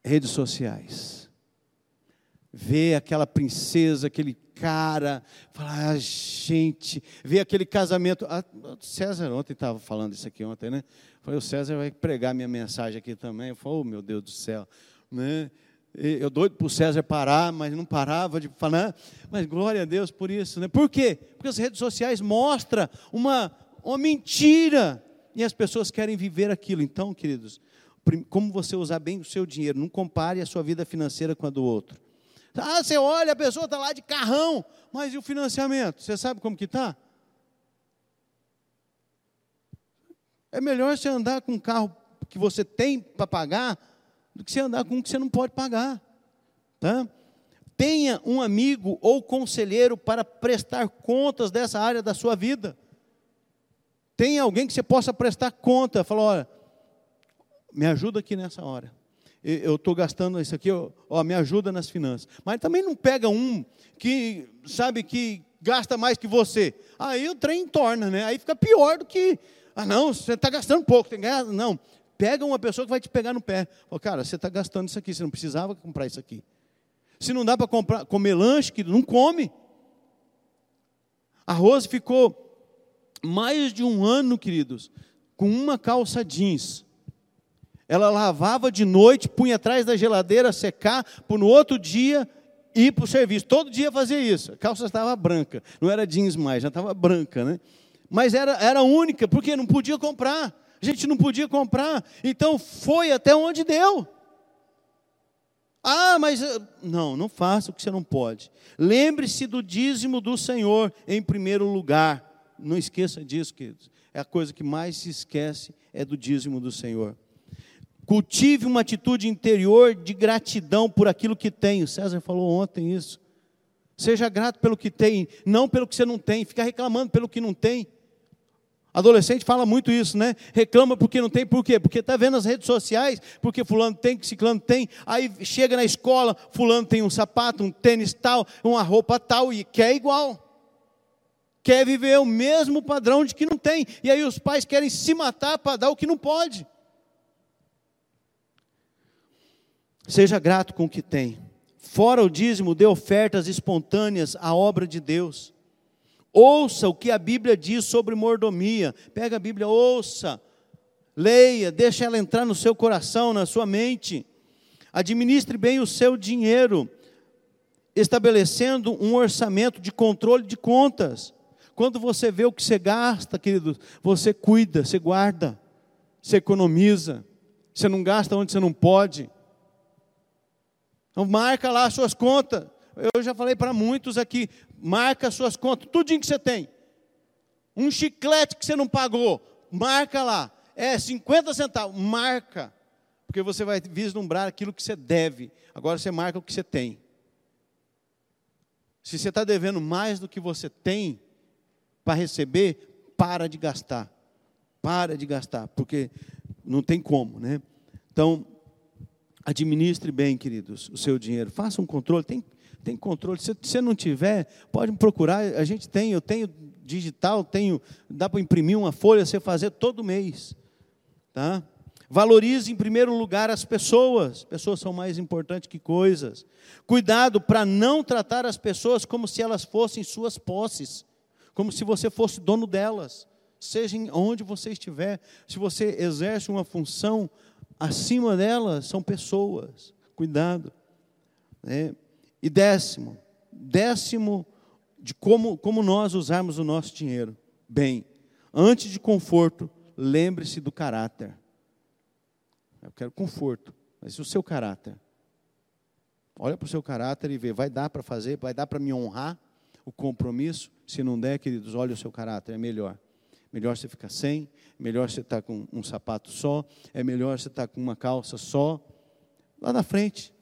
redes sociais. Vê aquela princesa, aquele cara, fala, ah, gente, vê aquele casamento. Ah, César ontem estava falando isso aqui ontem, né? Falei, o César vai pregar minha mensagem aqui também. Eu falei, oh meu Deus do céu, né? Eu doido para o César parar, mas não parava de falar. Mas glória a Deus por isso, né? Por quê? Porque as redes sociais mostram uma, uma mentira e as pessoas querem viver aquilo. Então, queridos, como você usar bem o seu dinheiro, não compare a sua vida financeira com a do outro. Ah, você olha, a pessoa está lá de carrão, mas e o financiamento? Você sabe como que está? É melhor você andar com um carro que você tem para pagar do que você andar com um que você não pode pagar. Tá? Tenha um amigo ou conselheiro para prestar contas dessa área da sua vida. Tenha alguém que você possa prestar conta. Fala, olha, me ajuda aqui nessa hora. Eu estou gastando isso aqui, ó, me ajuda nas finanças. Mas também não pega um que, sabe, que gasta mais que você. Aí o trem torna, né? Aí fica pior do que, ah não, você está gastando pouco, tem que. Não, Pega uma pessoa que vai te pegar no pé. Fala, cara, você está gastando isso aqui, você não precisava comprar isso aqui. Se não dá para comer lanche, que não come. A Rose ficou mais de um ano, queridos, com uma calça jeans. Ela lavava de noite, punha atrás da geladeira secar, para no outro dia ir para o serviço. Todo dia fazia isso. A calça estava branca, não era jeans mais, já estava branca, né? Mas era, era única, porque não podia comprar a gente não podia comprar, então foi até onde deu. Ah, mas eh, não, não faça o que você não pode. Lembre-se do dízimo do Senhor em primeiro lugar. Não esqueça disso, queridos. É a coisa que mais se esquece é do dízimo do Senhor. Cultive uma atitude interior de gratidão por aquilo que tem. O César falou ontem isso. Seja grato pelo que tem, não pelo que você não tem. Ficar reclamando pelo que não tem. Adolescente fala muito isso, né? Reclama porque não tem, por quê? Porque está vendo as redes sociais, porque fulano tem, que ciclano tem, aí chega na escola, fulano tem um sapato, um tênis tal, uma roupa tal, e quer igual. Quer viver o mesmo padrão de que não tem. E aí os pais querem se matar para dar o que não pode. Seja grato com o que tem. Fora o dízimo, dê ofertas espontâneas à obra de Deus. Ouça o que a Bíblia diz sobre mordomia. Pega a Bíblia, ouça, leia, deixa ela entrar no seu coração, na sua mente. Administre bem o seu dinheiro, estabelecendo um orçamento de controle de contas. Quando você vê o que você gasta, querido, você cuida, você guarda, você economiza, você não gasta onde você não pode. Então marca lá as suas contas. Eu já falei para muitos aqui, marca as suas contas, tudinho que você tem. Um chiclete que você não pagou, marca lá. É 50 centavos, marca. Porque você vai vislumbrar aquilo que você deve. Agora você marca o que você tem. Se você está devendo mais do que você tem para receber, para de gastar. Para de gastar, porque não tem como, né? Então, administre bem, queridos, o seu dinheiro. Faça um controle. Tem, tem controle. Se você não tiver, pode me procurar. A gente tem, eu tenho digital, tenho, dá para imprimir uma folha, você fazer todo mês. Tá? Valorize em primeiro lugar as pessoas. Pessoas são mais importantes que coisas. Cuidado para não tratar as pessoas como se elas fossem suas posses, como se você fosse dono delas. Seja onde você estiver, se você exerce uma função acima delas, são pessoas. Cuidado. É. E décimo, décimo de como, como nós usarmos o nosso dinheiro. Bem, antes de conforto, lembre-se do caráter. Eu quero conforto, mas e o seu caráter? Olha para o seu caráter e vê, vai dar para fazer, vai dar para me honrar o compromisso? Se não der, queridos, olha o seu caráter, é melhor. Melhor você ficar sem, melhor você estar tá com um sapato só, é melhor você estar tá com uma calça só. Lá na frente,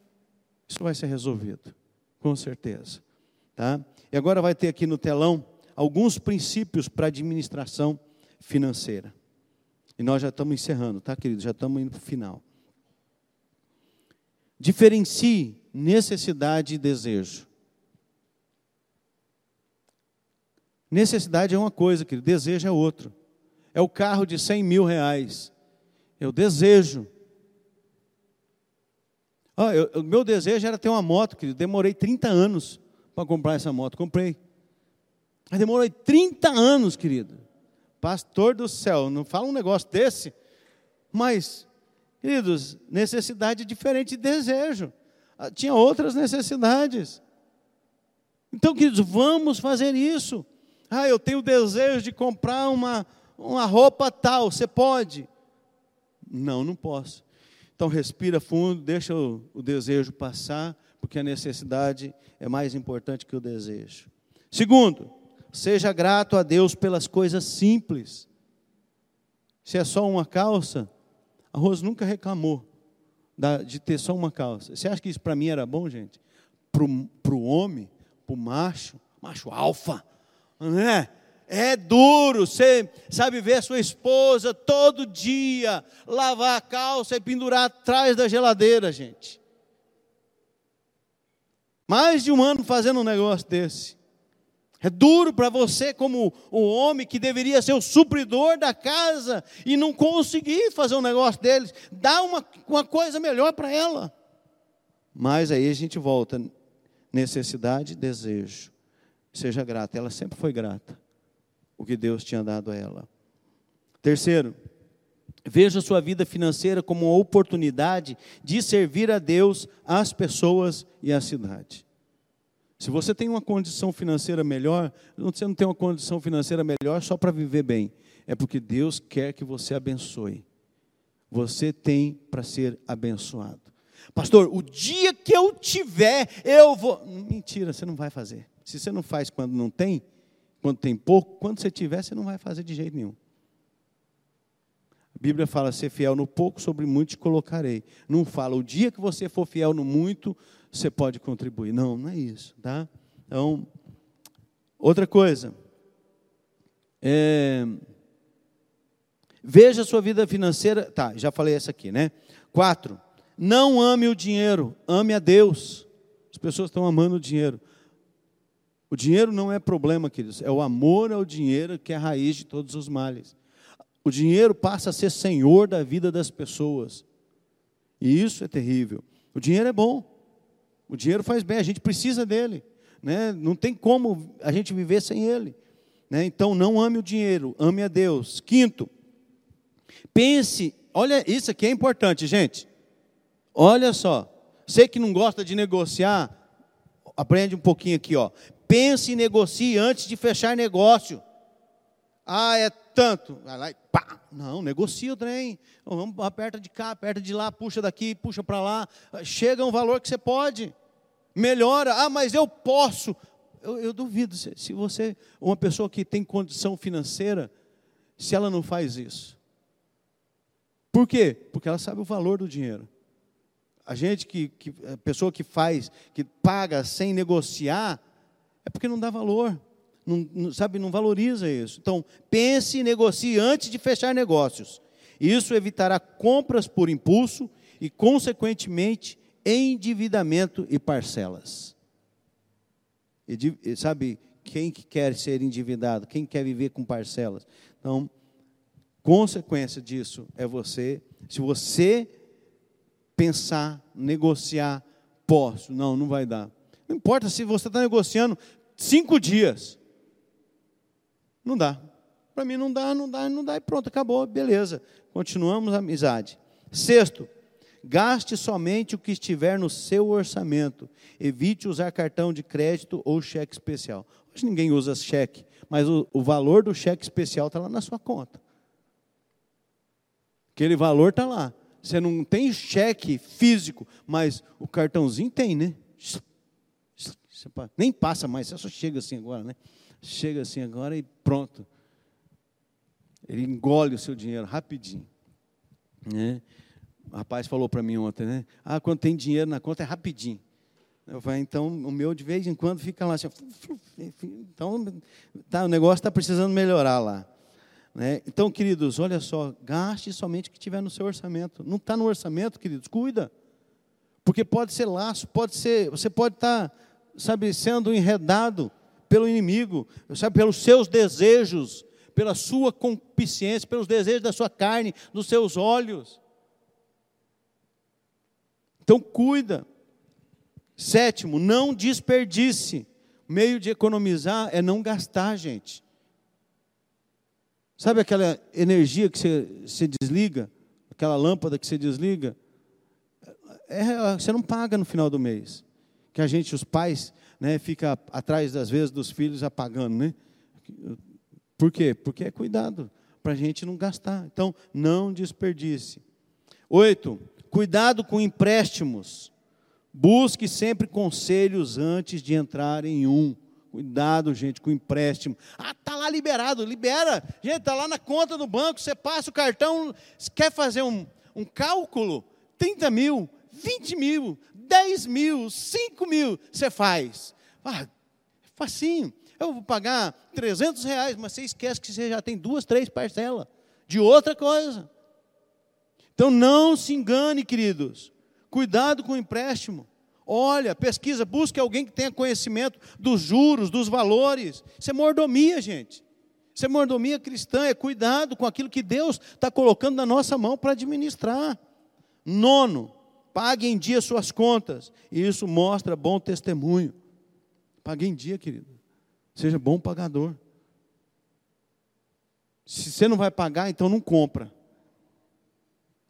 isso vai ser resolvido, com certeza. Tá? E agora vai ter aqui no telão alguns princípios para administração financeira. E nós já estamos encerrando, tá, querido? Já estamos indo para o final. Diferencie necessidade e desejo. Necessidade é uma coisa, querido, desejo é outro. É o carro de 100 mil reais. Eu desejo. Ah, o meu desejo era ter uma moto, querido. Demorei 30 anos para comprar essa moto. Comprei. Mas demorei 30 anos, querido. Pastor do céu, não fala um negócio desse. Mas, queridos, necessidade diferente de desejo. Ah, tinha outras necessidades. Então, queridos, vamos fazer isso. Ah, eu tenho desejo de comprar uma, uma roupa tal. Você pode? Não, não posso. Então, respira fundo, deixa o, o desejo passar, porque a necessidade é mais importante que o desejo. Segundo, Seja grato a Deus pelas coisas simples. Se é só uma calça, a Rose nunca reclamou de ter só uma calça. Você acha que isso para mim era bom, gente? Para o homem, para o macho, macho alfa, né? É duro, você sabe ver a sua esposa todo dia lavar a calça e pendurar atrás da geladeira, gente. Mais de um ano fazendo um negócio desse. É duro para você, como o homem que deveria ser o supridor da casa e não conseguir fazer um negócio deles. Dá uma, uma coisa melhor para ela. Mas aí a gente volta. Necessidade e desejo. Seja grata. Ela sempre foi grata. O que Deus tinha dado a ela. Terceiro, veja sua vida financeira como uma oportunidade de servir a Deus, as pessoas e a cidade. Se você tem uma condição financeira melhor, você não tem uma condição financeira melhor só para viver bem. É porque Deus quer que você abençoe. Você tem para ser abençoado. Pastor, o dia que eu tiver, eu vou. Mentira, você não vai fazer. Se você não faz quando não tem, quando tem pouco, quando você tiver, você não vai fazer de jeito nenhum. A Bíblia fala: ser fiel no pouco, sobre muito te colocarei. Não fala, o dia que você for fiel no muito, você pode contribuir. Não, não é isso, tá? Então, outra coisa. É, veja a sua vida financeira. Tá, já falei essa aqui, né? Quatro. Não ame o dinheiro, ame a Deus. As pessoas estão amando o dinheiro. O dinheiro não é problema, queridos. É o amor ao dinheiro que é a raiz de todos os males. O dinheiro passa a ser senhor da vida das pessoas. E isso é terrível. O dinheiro é bom. O dinheiro faz bem, a gente precisa dele. Né? Não tem como a gente viver sem ele. Né? Então, não ame o dinheiro, ame a Deus. Quinto, pense, olha, isso aqui é importante, gente. Olha só, você que não gosta de negociar, aprende um pouquinho aqui, ó. Pense e negocie antes de fechar negócio. Ah, é tanto. Vai lá e pá. Não, negocia o trem. Vamos, aperta de cá, aperta de lá, puxa daqui, puxa para lá. Chega um valor que você pode. Melhora. Ah, mas eu posso. Eu, eu duvido se, se você, uma pessoa que tem condição financeira, se ela não faz isso. Por quê? Porque ela sabe o valor do dinheiro. A gente que, que a pessoa que faz, que paga sem negociar, é porque não dá valor. Não, sabe, não valoriza isso. Então, pense e negocie antes de fechar negócios. Isso evitará compras por impulso e, consequentemente, endividamento e parcelas. E, sabe, quem que quer ser endividado? Quem quer viver com parcelas? Então, consequência disso é você, se você pensar, negociar, posso, não, não vai dar. Não importa se você está negociando cinco dias. Não dá. Para mim não dá, não dá, não dá e pronto, acabou, beleza. Continuamos a amizade. Sexto, gaste somente o que estiver no seu orçamento. Evite usar cartão de crédito ou cheque especial. Hoje ninguém usa cheque, mas o, o valor do cheque especial está lá na sua conta. Aquele valor está lá. Você não tem cheque físico, mas o cartãozinho tem, né? Nem passa mais, só chega assim agora, né? chega assim agora e pronto. Ele engole o seu dinheiro rapidinho. Né? O rapaz falou para mim ontem, né? Ah, quando tem dinheiro na conta é rapidinho. Eu falei, então o meu de vez em quando fica lá assim. Então tá, o negócio está precisando melhorar lá. Né? Então, queridos, olha só, gaste somente o que tiver no seu orçamento. Não está no orçamento, queridos, cuida. Porque pode ser laço, pode ser, você pode estar, tá, sabe, sendo enredado pelo inimigo, sabe, pelos seus desejos, pela sua concupiscência, pelos desejos da sua carne, dos seus olhos. Então cuida. Sétimo, não desperdice. O meio de economizar é não gastar, gente. Sabe aquela energia que você, você desliga? Aquela lâmpada que você desliga? É, você não paga no final do mês. Que a gente, os pais, né, fica atrás, das vezes, dos filhos apagando, né? Por quê? Porque é cuidado, para a gente não gastar. Então, não desperdice. Oito, cuidado com empréstimos. Busque sempre conselhos antes de entrar em um. Cuidado, gente, com empréstimo. Ah, tá lá liberado, libera. Gente, tá lá na conta do banco, você passa o cartão, quer fazer um, um cálculo? 30 mil, 20 mil, 10 mil, 5 mil, você faz. Ah, facinho. Eu vou pagar 300 reais, mas você esquece que você já tem duas, três parcelas de outra coisa. Então não se engane, queridos. Cuidado com o empréstimo. Olha, pesquisa, busque alguém que tenha conhecimento dos juros, dos valores. Isso é mordomia, gente. Isso é mordomia cristã, é cuidado com aquilo que Deus está colocando na nossa mão para administrar. Nono, Pague em dia suas contas. E isso mostra bom testemunho. Pague em dia, querido. Seja bom pagador. Se você não vai pagar, então não compra.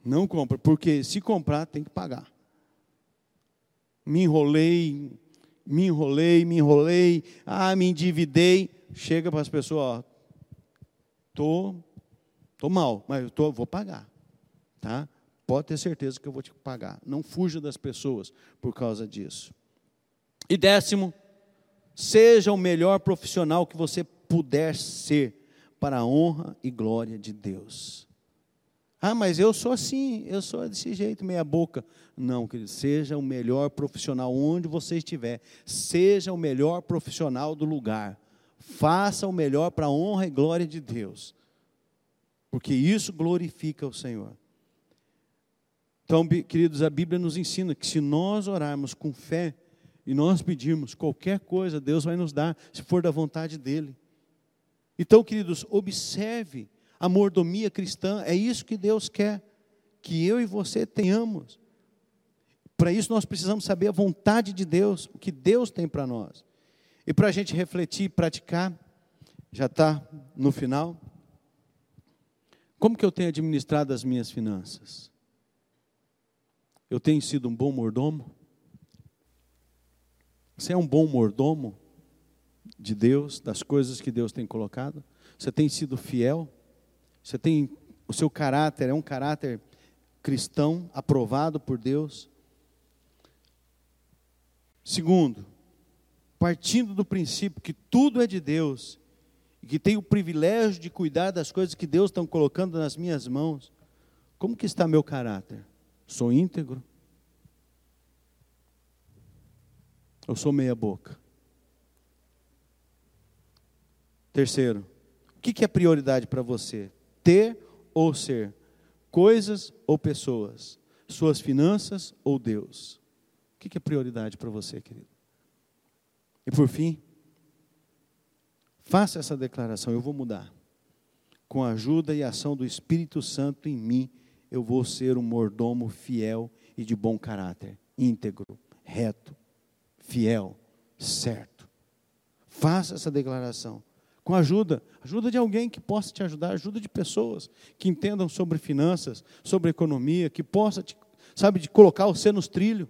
Não compra, porque se comprar, tem que pagar. Me enrolei, me enrolei, me enrolei, ah, me endividei. Chega para as pessoas, ó, tô, tô mal, mas eu tô, vou pagar, tá? Pode ter certeza que eu vou te pagar. Não fuja das pessoas por causa disso. E décimo, seja o melhor profissional que você puder ser para a honra e glória de Deus. Ah, mas eu sou assim, eu sou desse jeito, meia boca. Não, querido, seja o melhor profissional onde você estiver. Seja o melhor profissional do lugar. Faça o melhor para a honra e glória de Deus. Porque isso glorifica o Senhor. Então, queridos, a Bíblia nos ensina que se nós orarmos com fé e nós pedirmos qualquer coisa, Deus vai nos dar, se for da vontade dEle. Então, queridos, observe a mordomia cristã, é isso que Deus quer, que eu e você tenhamos. Para isso, nós precisamos saber a vontade de Deus, o que Deus tem para nós. E para a gente refletir e praticar, já está no final. Como que eu tenho administrado as minhas finanças? Eu tenho sido um bom mordomo? Você é um bom mordomo de Deus, das coisas que Deus tem colocado? Você tem sido fiel? Você tem o seu caráter é um caráter cristão aprovado por Deus? Segundo, partindo do princípio que tudo é de Deus e que tenho o privilégio de cuidar das coisas que Deus está colocando nas minhas mãos, como que está meu caráter? Sou íntegro? Eu sou meia boca? Terceiro, o que é prioridade para você? Ter ou ser? Coisas ou pessoas? Suas finanças ou Deus? O que é prioridade para você, querido? E por fim, faça essa declaração: eu vou mudar. Com a ajuda e ação do Espírito Santo em mim, eu vou ser um mordomo fiel e de bom caráter, íntegro, reto, fiel, certo. Faça essa declaração. Com ajuda, ajuda de alguém que possa te ajudar, ajuda de pessoas que entendam sobre finanças, sobre economia, que possa te, sabe, de colocar você nos trilhos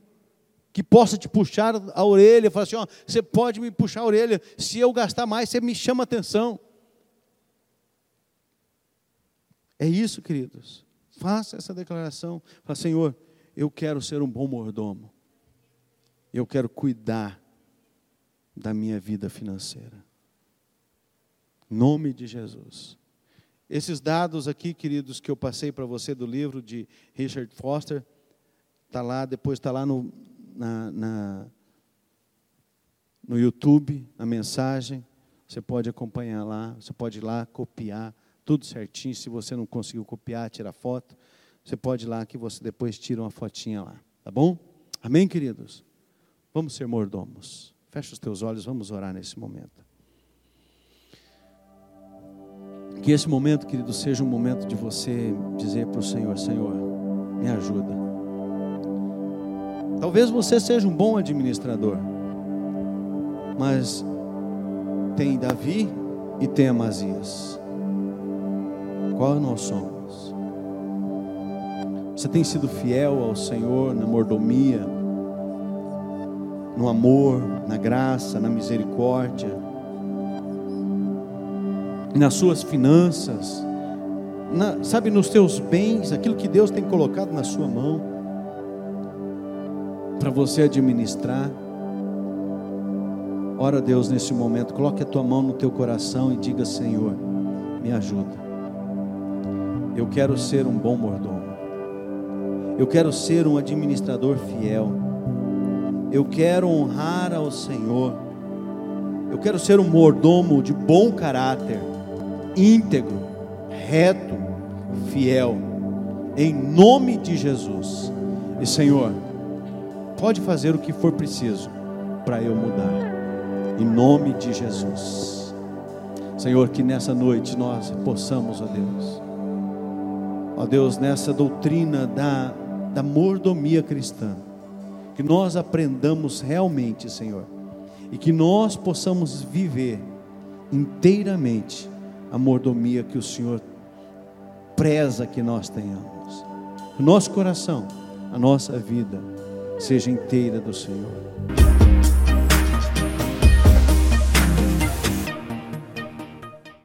que possa te puxar a orelha, falar assim: ó, você pode me puxar a orelha, se eu gastar mais, você me chama atenção. É isso, queridos. Faça essa declaração. Fala, Senhor, eu quero ser um bom mordomo. Eu quero cuidar da minha vida financeira. Nome de Jesus. Esses dados aqui, queridos, que eu passei para você do livro de Richard Foster, está lá, depois está lá no, na, na, no YouTube a mensagem. Você pode acompanhar lá, você pode ir lá copiar tudo certinho. Se você não conseguiu copiar, tirar foto, você pode ir lá que você depois tira uma fotinha lá, tá bom? Amém, queridos? Vamos ser mordomos. Fecha os teus olhos, vamos orar nesse momento. Que esse momento, querido, seja um momento de você dizer para o Senhor: Senhor, me ajuda. Talvez você seja um bom administrador, mas tem Davi e tem Amazias. Qual nós somos? Você tem sido fiel ao Senhor na mordomia, no amor, na graça, na misericórdia, nas suas finanças, na, sabe, nos teus bens, aquilo que Deus tem colocado na sua mão para você administrar. Ora, Deus, nesse momento, coloque a tua mão no teu coração e diga: Senhor, me ajuda. Eu quero ser um bom mordomo. Eu quero ser um administrador fiel. Eu quero honrar ao Senhor. Eu quero ser um mordomo de bom caráter, íntegro, reto, fiel. Em nome de Jesus. E Senhor, pode fazer o que for preciso para eu mudar. Em nome de Jesus. Senhor, que nessa noite nós possamos, ó Deus, ó Deus, nessa doutrina da, da mordomia cristã, que nós aprendamos realmente, Senhor, e que nós possamos viver inteiramente a mordomia que o Senhor preza que nós tenhamos. O nosso coração, a nossa vida, seja inteira do Senhor.